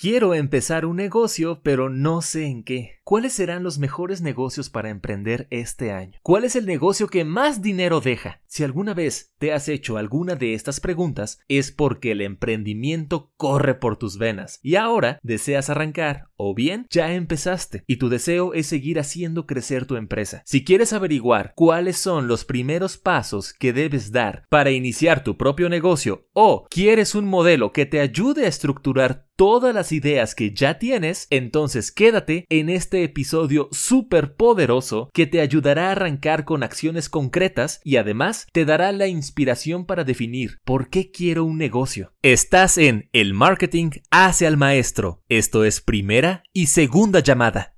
Quiero empezar un negocio, pero no sé en qué. ¿Cuáles serán los mejores negocios para emprender este año? ¿Cuál es el negocio que más dinero deja? Si alguna vez te has hecho alguna de estas preguntas, es porque el emprendimiento corre por tus venas y ahora deseas arrancar o bien ya empezaste y tu deseo es seguir haciendo crecer tu empresa. Si quieres averiguar cuáles son los primeros pasos que debes dar para iniciar tu propio negocio o quieres un modelo que te ayude a estructurar todas las ideas que ya tienes, entonces quédate en este episodio súper poderoso que te ayudará a arrancar con acciones concretas y además te dará la inspiración para definir por qué quiero un negocio. Estás en El Marketing hace al maestro. Esto es primera y segunda llamada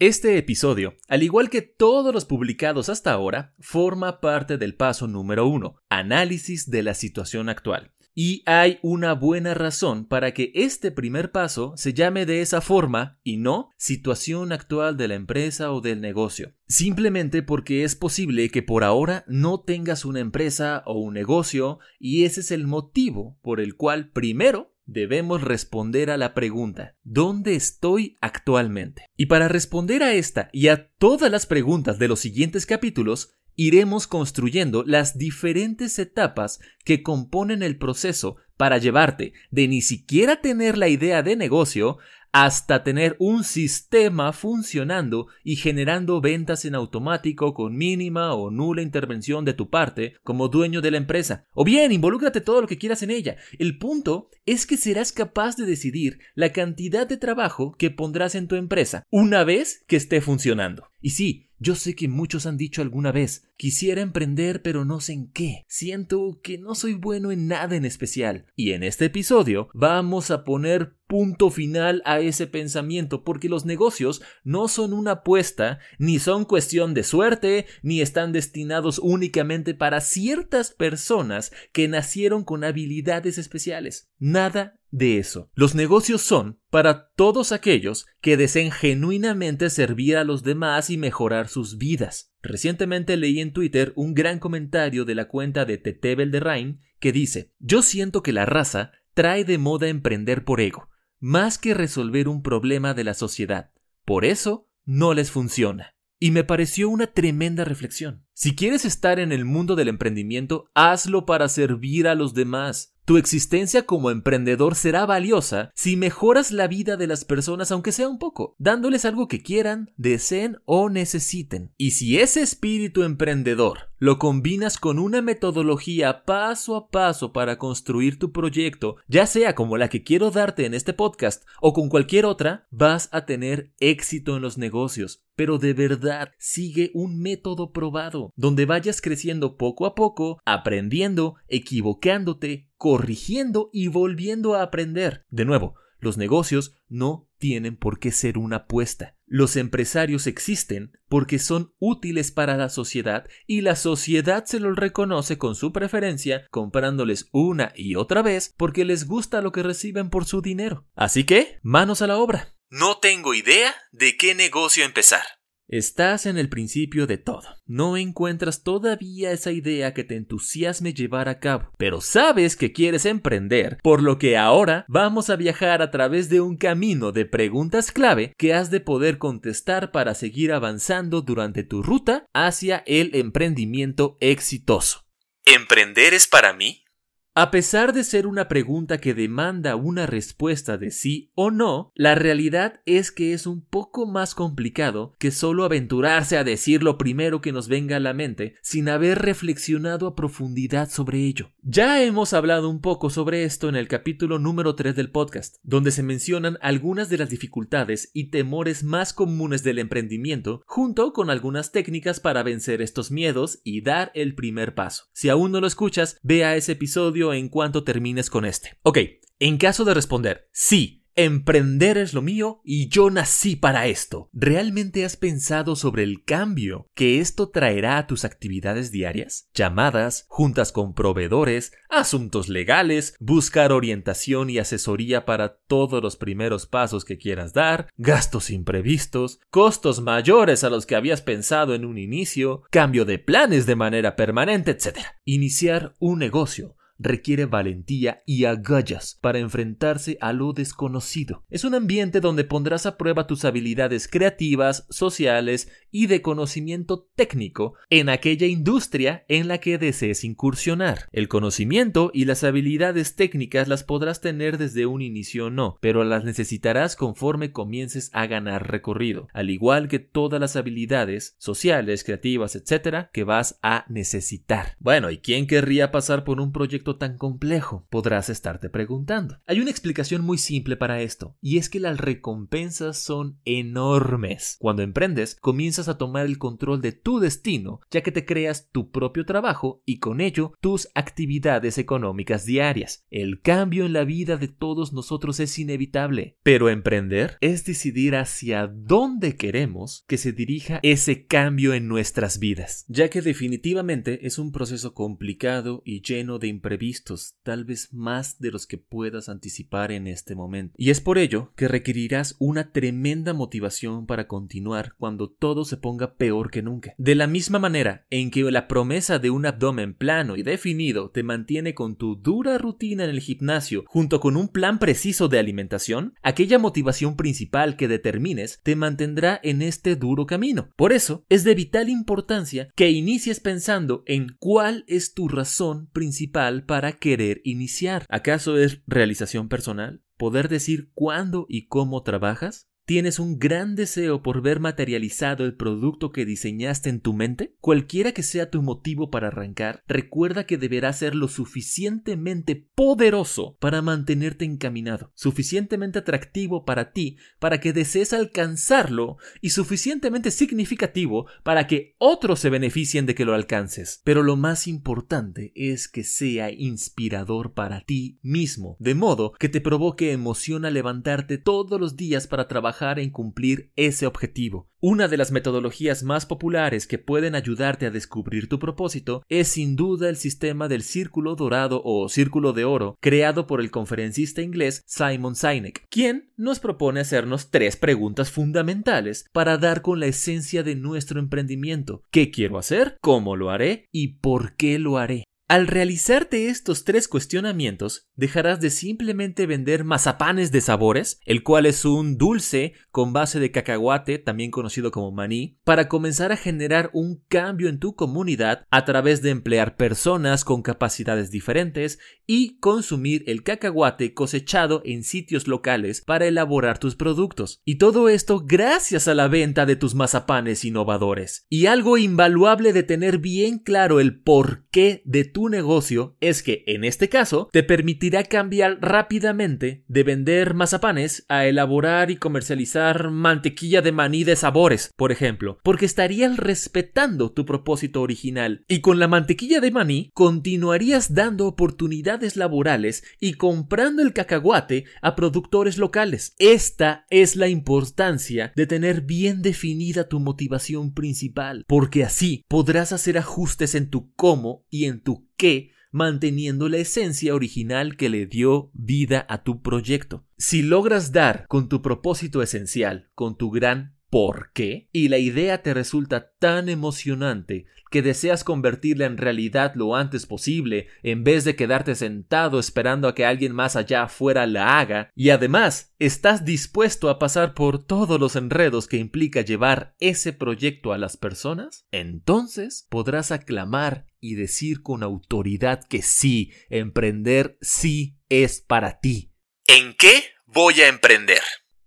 Este episodio, al igual que todos los publicados hasta ahora, forma parte del paso número uno, análisis de la situación actual. Y hay una buena razón para que este primer paso se llame de esa forma y no situación actual de la empresa o del negocio. Simplemente porque es posible que por ahora no tengas una empresa o un negocio y ese es el motivo por el cual primero debemos responder a la pregunta, ¿dónde estoy actualmente? Y para responder a esta y a todas las preguntas de los siguientes capítulos, iremos construyendo las diferentes etapas que componen el proceso para llevarte de ni siquiera tener la idea de negocio hasta tener un sistema funcionando y generando ventas en automático con mínima o nula intervención de tu parte como dueño de la empresa. O bien, involúcrate todo lo que quieras en ella. El punto es que serás capaz de decidir la cantidad de trabajo que pondrás en tu empresa una vez que esté funcionando. Y sí, yo sé que muchos han dicho alguna vez, quisiera emprender pero no sé en qué. Siento que no soy bueno en nada en especial. Y en este episodio vamos a poner punto final a ese pensamiento porque los negocios no son una apuesta, ni son cuestión de suerte, ni están destinados únicamente para ciertas personas que nacieron con habilidades especiales. Nada de eso. Los negocios son para todos aquellos que deseen genuinamente servir a los demás y mejorar sus vidas. Recientemente leí en Twitter un gran comentario de la cuenta de Tete Belderrain que dice: Yo siento que la raza trae de moda emprender por ego, más que resolver un problema de la sociedad. Por eso no les funciona. Y me pareció una tremenda reflexión. Si quieres estar en el mundo del emprendimiento, hazlo para servir a los demás. Tu existencia como emprendedor será valiosa si mejoras la vida de las personas aunque sea un poco, dándoles algo que quieran, deseen o necesiten. Y si ese espíritu emprendedor lo combinas con una metodología paso a paso para construir tu proyecto, ya sea como la que quiero darte en este podcast o con cualquier otra, vas a tener éxito en los negocios. Pero de verdad, sigue un método probado, donde vayas creciendo poco a poco, aprendiendo, equivocándote, corrigiendo y volviendo a aprender. De nuevo, los negocios no tienen por qué ser una apuesta. Los empresarios existen porque son útiles para la sociedad y la sociedad se los reconoce con su preferencia comprándoles una y otra vez porque les gusta lo que reciben por su dinero. Así que, manos a la obra. No tengo idea de qué negocio empezar. Estás en el principio de todo. No encuentras todavía esa idea que te entusiasme llevar a cabo, pero sabes que quieres emprender, por lo que ahora vamos a viajar a través de un camino de preguntas clave que has de poder contestar para seguir avanzando durante tu ruta hacia el emprendimiento exitoso. ¿Emprender es para mí? A pesar de ser una pregunta que demanda una respuesta de sí o no, la realidad es que es un poco más complicado que solo aventurarse a decir lo primero que nos venga a la mente sin haber reflexionado a profundidad sobre ello. Ya hemos hablado un poco sobre esto en el capítulo número 3 del podcast, donde se mencionan algunas de las dificultades y temores más comunes del emprendimiento, junto con algunas técnicas para vencer estos miedos y dar el primer paso. Si aún no lo escuchas, ve a ese episodio en cuanto termines con este. Ok, en caso de responder sí, Emprender es lo mío y yo nací para esto. ¿Realmente has pensado sobre el cambio que esto traerá a tus actividades diarias? Llamadas, juntas con proveedores, asuntos legales, buscar orientación y asesoría para todos los primeros pasos que quieras dar, gastos imprevistos, costos mayores a los que habías pensado en un inicio, cambio de planes de manera permanente, etc. Iniciar un negocio requiere valentía y agallas para enfrentarse a lo desconocido. Es un ambiente donde pondrás a prueba tus habilidades creativas, sociales y de conocimiento técnico en aquella industria en la que desees incursionar. El conocimiento y las habilidades técnicas las podrás tener desde un inicio o no, pero las necesitarás conforme comiences a ganar recorrido, al igual que todas las habilidades sociales, creativas, etcétera, que vas a necesitar. Bueno, ¿y quién querría pasar por un proyecto tan complejo? Podrás estarte preguntando. Hay una explicación muy simple para esto, y es que las recompensas son enormes. Cuando emprendes, comienzas a tomar el control de tu destino, ya que te creas tu propio trabajo y con ello tus actividades económicas diarias. El cambio en la vida de todos nosotros es inevitable, pero emprender es decidir hacia dónde queremos que se dirija ese cambio en nuestras vidas, ya que definitivamente es un proceso complicado y lleno de imprevistos vistos, tal vez más de los que puedas anticipar en este momento. Y es por ello que requerirás una tremenda motivación para continuar cuando todo se ponga peor que nunca. De la misma manera en que la promesa de un abdomen plano y definido te mantiene con tu dura rutina en el gimnasio junto con un plan preciso de alimentación, aquella motivación principal que determines te mantendrá en este duro camino. Por eso es de vital importancia que inicies pensando en cuál es tu razón principal para querer iniciar? ¿Acaso es realización personal? ¿Poder decir cuándo y cómo trabajas? ¿Tienes un gran deseo por ver materializado el producto que diseñaste en tu mente? Cualquiera que sea tu motivo para arrancar, recuerda que deberá ser lo suficientemente poderoso para mantenerte encaminado, suficientemente atractivo para ti para que desees alcanzarlo y suficientemente significativo para que otros se beneficien de que lo alcances. Pero lo más importante es que sea inspirador para ti mismo, de modo que te provoque emoción a levantarte todos los días para trabajar en cumplir ese objetivo. Una de las metodologías más populares que pueden ayudarte a descubrir tu propósito es sin duda el sistema del círculo dorado o círculo de oro creado por el conferencista inglés Simon Sinek, quien nos propone hacernos tres preguntas fundamentales para dar con la esencia de nuestro emprendimiento. ¿Qué quiero hacer? ¿Cómo lo haré? ¿Y por qué lo haré? Al realizarte estos tres cuestionamientos, dejarás de simplemente vender mazapanes de sabores, el cual es un dulce con base de cacahuate, también conocido como maní, para comenzar a generar un cambio en tu comunidad a través de emplear personas con capacidades diferentes y consumir el cacahuate cosechado en sitios locales para elaborar tus productos. Y todo esto gracias a la venta de tus mazapanes innovadores. Y algo invaluable de tener bien claro el porqué de tu negocio es que, en este caso, te permitirá cambiar rápidamente de vender mazapanes a elaborar y comercializar mantequilla de maní de sabores, por ejemplo, porque estarías respetando tu propósito original y con la mantequilla de maní continuarías dando oportunidades laborales y comprando el cacahuate a productores locales. Esta es la importancia de tener bien definida tu motivación principal, porque así podrás hacer ajustes en tu cómo y en tu que manteniendo la esencia original que le dio vida a tu proyecto. Si logras dar con tu propósito esencial, con tu gran por qué y la idea te resulta tan emocionante que deseas convertirla en realidad lo antes posible en vez de quedarte sentado esperando a que alguien más allá afuera la haga, y además estás dispuesto a pasar por todos los enredos que implica llevar ese proyecto a las personas, entonces podrás aclamar y decir con autoridad que sí, emprender sí es para ti. ¿En qué voy a emprender?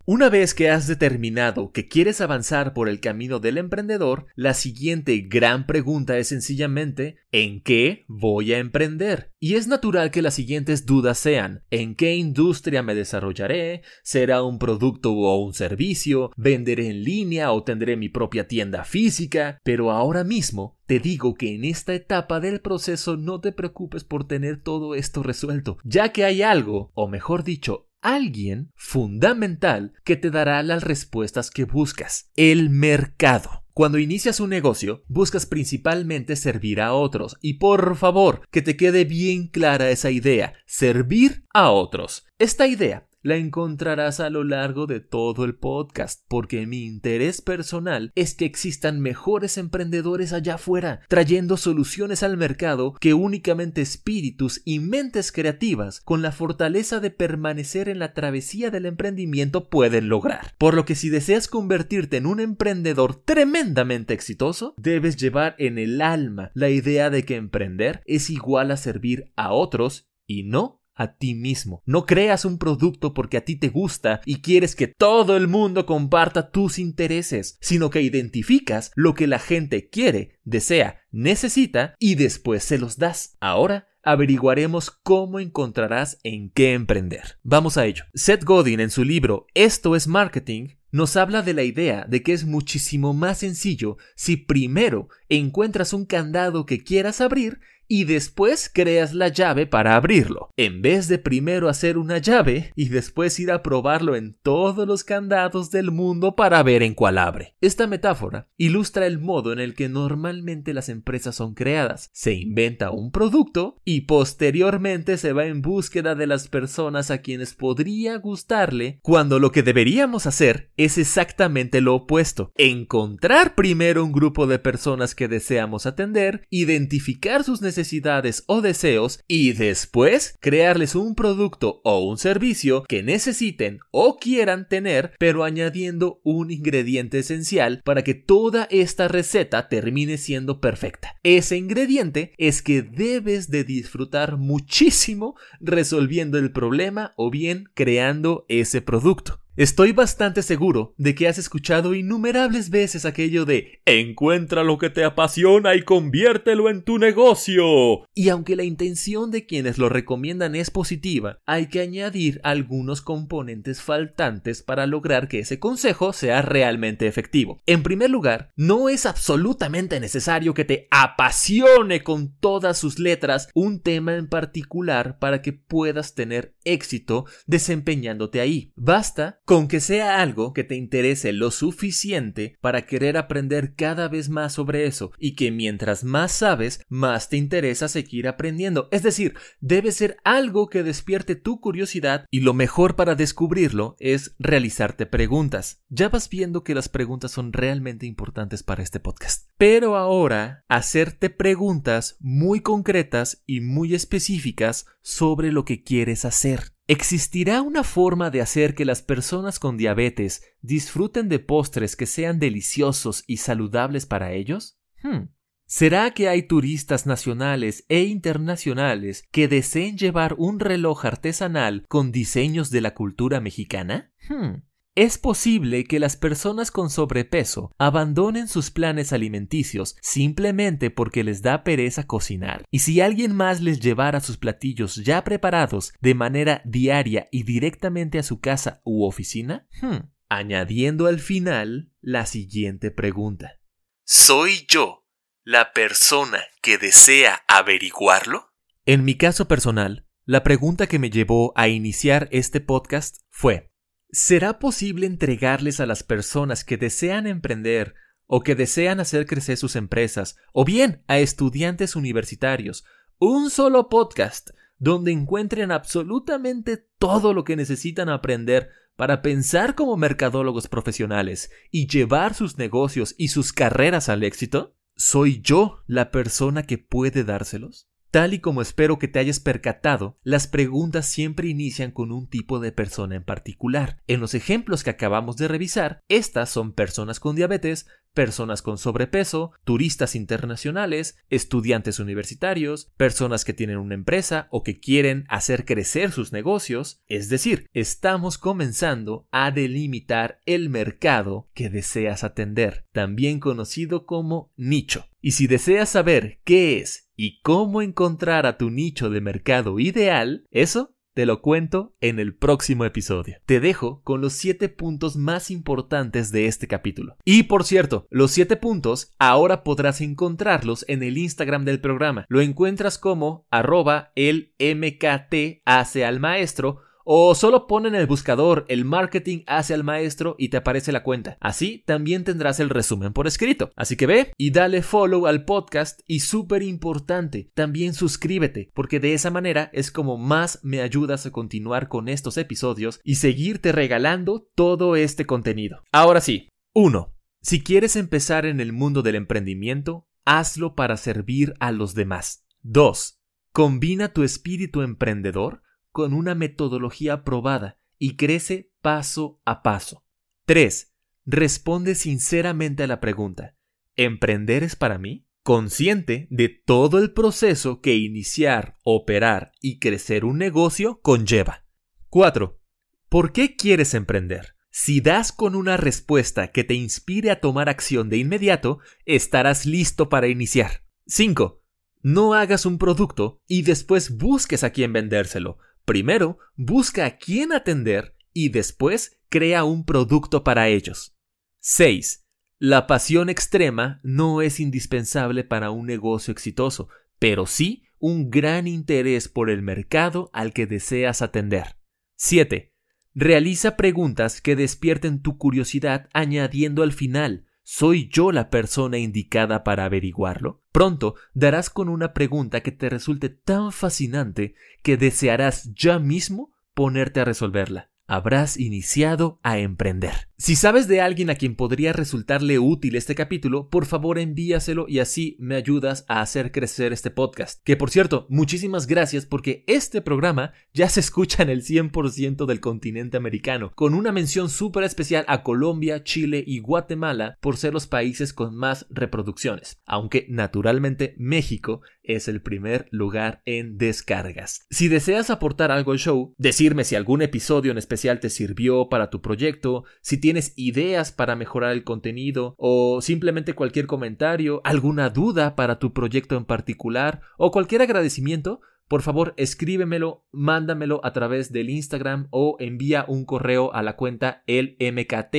Una vez que has determinado que quieres avanzar por el camino del emprendedor, la siguiente gran pregunta es sencillamente ¿en qué voy a emprender? Y es natural que las siguientes dudas sean ¿en qué industria me desarrollaré? ¿Será un producto o un servicio? ¿Venderé en línea o tendré mi propia tienda física? Pero ahora mismo te digo que en esta etapa del proceso no te preocupes por tener todo esto resuelto, ya que hay algo, o mejor dicho, alguien fundamental que te dará las respuestas que buscas, el mercado. Cuando inicias un negocio, buscas principalmente servir a otros. Y por favor, que te quede bien clara esa idea, servir a otros. Esta idea la encontrarás a lo largo de todo el podcast, porque mi interés personal es que existan mejores emprendedores allá afuera, trayendo soluciones al mercado que únicamente espíritus y mentes creativas, con la fortaleza de permanecer en la travesía del emprendimiento, pueden lograr. Por lo que si deseas convertirte en un emprendedor tremendamente exitoso, debes llevar en el alma la idea de que emprender es igual a servir a otros y no a ti mismo. No creas un producto porque a ti te gusta y quieres que todo el mundo comparta tus intereses, sino que identificas lo que la gente quiere, desea, necesita y después se los das. Ahora averiguaremos cómo encontrarás en qué emprender. Vamos a ello. Seth Godin en su libro Esto es Marketing nos habla de la idea de que es muchísimo más sencillo si primero encuentras un candado que quieras abrir y después creas la llave para abrirlo, en vez de primero hacer una llave y después ir a probarlo en todos los candados del mundo para ver en cuál abre. Esta metáfora ilustra el modo en el que normalmente las empresas son creadas. Se inventa un producto y posteriormente se va en búsqueda de las personas a quienes podría gustarle, cuando lo que deberíamos hacer es exactamente lo opuesto. Encontrar primero un grupo de personas que deseamos atender, identificar sus necesidades necesidades o deseos y después crearles un producto o un servicio que necesiten o quieran tener, pero añadiendo un ingrediente esencial para que toda esta receta termine siendo perfecta. Ese ingrediente es que debes de disfrutar muchísimo resolviendo el problema o bien creando ese producto. Estoy bastante seguro de que has escuchado innumerables veces aquello de encuentra lo que te apasiona y conviértelo en tu negocio. Y aunque la intención de quienes lo recomiendan es positiva, hay que añadir algunos componentes faltantes para lograr que ese consejo sea realmente efectivo. En primer lugar, no es absolutamente necesario que te apasione con todas sus letras un tema en particular para que puedas tener éxito desempeñándote ahí. Basta con que sea algo que te interese lo suficiente para querer aprender cada vez más sobre eso y que mientras más sabes, más te interesa seguir aprendiendo. Es decir, debe ser algo que despierte tu curiosidad y lo mejor para descubrirlo es realizarte preguntas. Ya vas viendo que las preguntas son realmente importantes para este podcast. Pero ahora, hacerte preguntas muy concretas y muy específicas sobre lo que quieres hacer. ¿Existirá una forma de hacer que las personas con diabetes disfruten de postres que sean deliciosos y saludables para ellos? Hmm. ¿Será que hay turistas nacionales e internacionales que deseen llevar un reloj artesanal con diseños de la cultura mexicana? Hmm. Es posible que las personas con sobrepeso abandonen sus planes alimenticios simplemente porque les da pereza cocinar. Y si alguien más les llevara sus platillos ya preparados de manera diaria y directamente a su casa u oficina, hmm, añadiendo al final la siguiente pregunta. ¿Soy yo la persona que desea averiguarlo? En mi caso personal, la pregunta que me llevó a iniciar este podcast fue ¿Será posible entregarles a las personas que desean emprender o que desean hacer crecer sus empresas, o bien a estudiantes universitarios, un solo podcast donde encuentren absolutamente todo lo que necesitan aprender para pensar como mercadólogos profesionales y llevar sus negocios y sus carreras al éxito? ¿Soy yo la persona que puede dárselos? Tal y como espero que te hayas percatado, las preguntas siempre inician con un tipo de persona en particular. En los ejemplos que acabamos de revisar, estas son personas con diabetes, personas con sobrepeso, turistas internacionales, estudiantes universitarios, personas que tienen una empresa o que quieren hacer crecer sus negocios. Es decir, estamos comenzando a delimitar el mercado que deseas atender, también conocido como nicho. Y si deseas saber qué es y cómo encontrar a tu nicho de mercado ideal, eso te lo cuento en el próximo episodio. Te dejo con los 7 puntos más importantes de este capítulo. Y por cierto, los 7 puntos ahora podrás encontrarlos en el Instagram del programa. Lo encuentras como arroba el MKT al maestro o solo pon en el buscador el marketing hace al maestro y te aparece la cuenta. Así también tendrás el resumen por escrito. Así que ve y dale follow al podcast y súper importante, también suscríbete, porque de esa manera es como más me ayudas a continuar con estos episodios y seguirte regalando todo este contenido. Ahora sí, 1. Si quieres empezar en el mundo del emprendimiento, hazlo para servir a los demás. 2. Combina tu espíritu emprendedor con una metodología probada y crece paso a paso. 3. Responde sinceramente a la pregunta, ¿emprender es para mí? Consciente de todo el proceso que iniciar, operar y crecer un negocio conlleva. 4. ¿Por qué quieres emprender? Si das con una respuesta que te inspire a tomar acción de inmediato, estarás listo para iniciar. 5. No hagas un producto y después busques a quién vendérselo, Primero, busca a quién atender y después crea un producto para ellos. 6. La pasión extrema no es indispensable para un negocio exitoso, pero sí un gran interés por el mercado al que deseas atender. 7. Realiza preguntas que despierten tu curiosidad añadiendo al final ¿Soy yo la persona indicada para averiguarlo? Pronto darás con una pregunta que te resulte tan fascinante que desearás ya mismo ponerte a resolverla habrás iniciado a emprender. Si sabes de alguien a quien podría resultarle útil este capítulo, por favor envíaselo y así me ayudas a hacer crecer este podcast. Que por cierto, muchísimas gracias porque este programa ya se escucha en el 100% del continente americano, con una mención súper especial a Colombia, Chile y Guatemala por ser los países con más reproducciones, aunque naturalmente México es el primer lugar en descargas. Si deseas aportar algo al show, decirme si algún episodio en especial te sirvió para tu proyecto, si tienes ideas para mejorar el contenido o simplemente cualquier comentario, alguna duda para tu proyecto en particular o cualquier agradecimiento, por favor escríbemelo, mándamelo a través del Instagram o envía un correo a la cuenta elmkt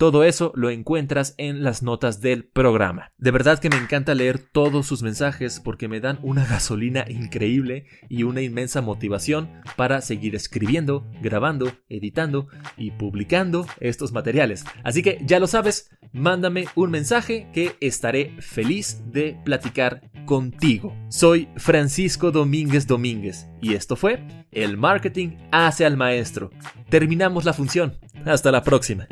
todo eso lo encuentras en las notas del programa. De verdad que me encanta leer todos sus mensajes porque me dan una gasolina increíble y una inmensa motivación para seguir escribiendo, grabando, editando y publicando estos materiales. Así que ya lo sabes, mándame un mensaje que estaré feliz de platicar contigo. Soy Francisco Domínguez Domínguez y esto fue El Marketing hace al Maestro. Terminamos la función. Hasta la próxima.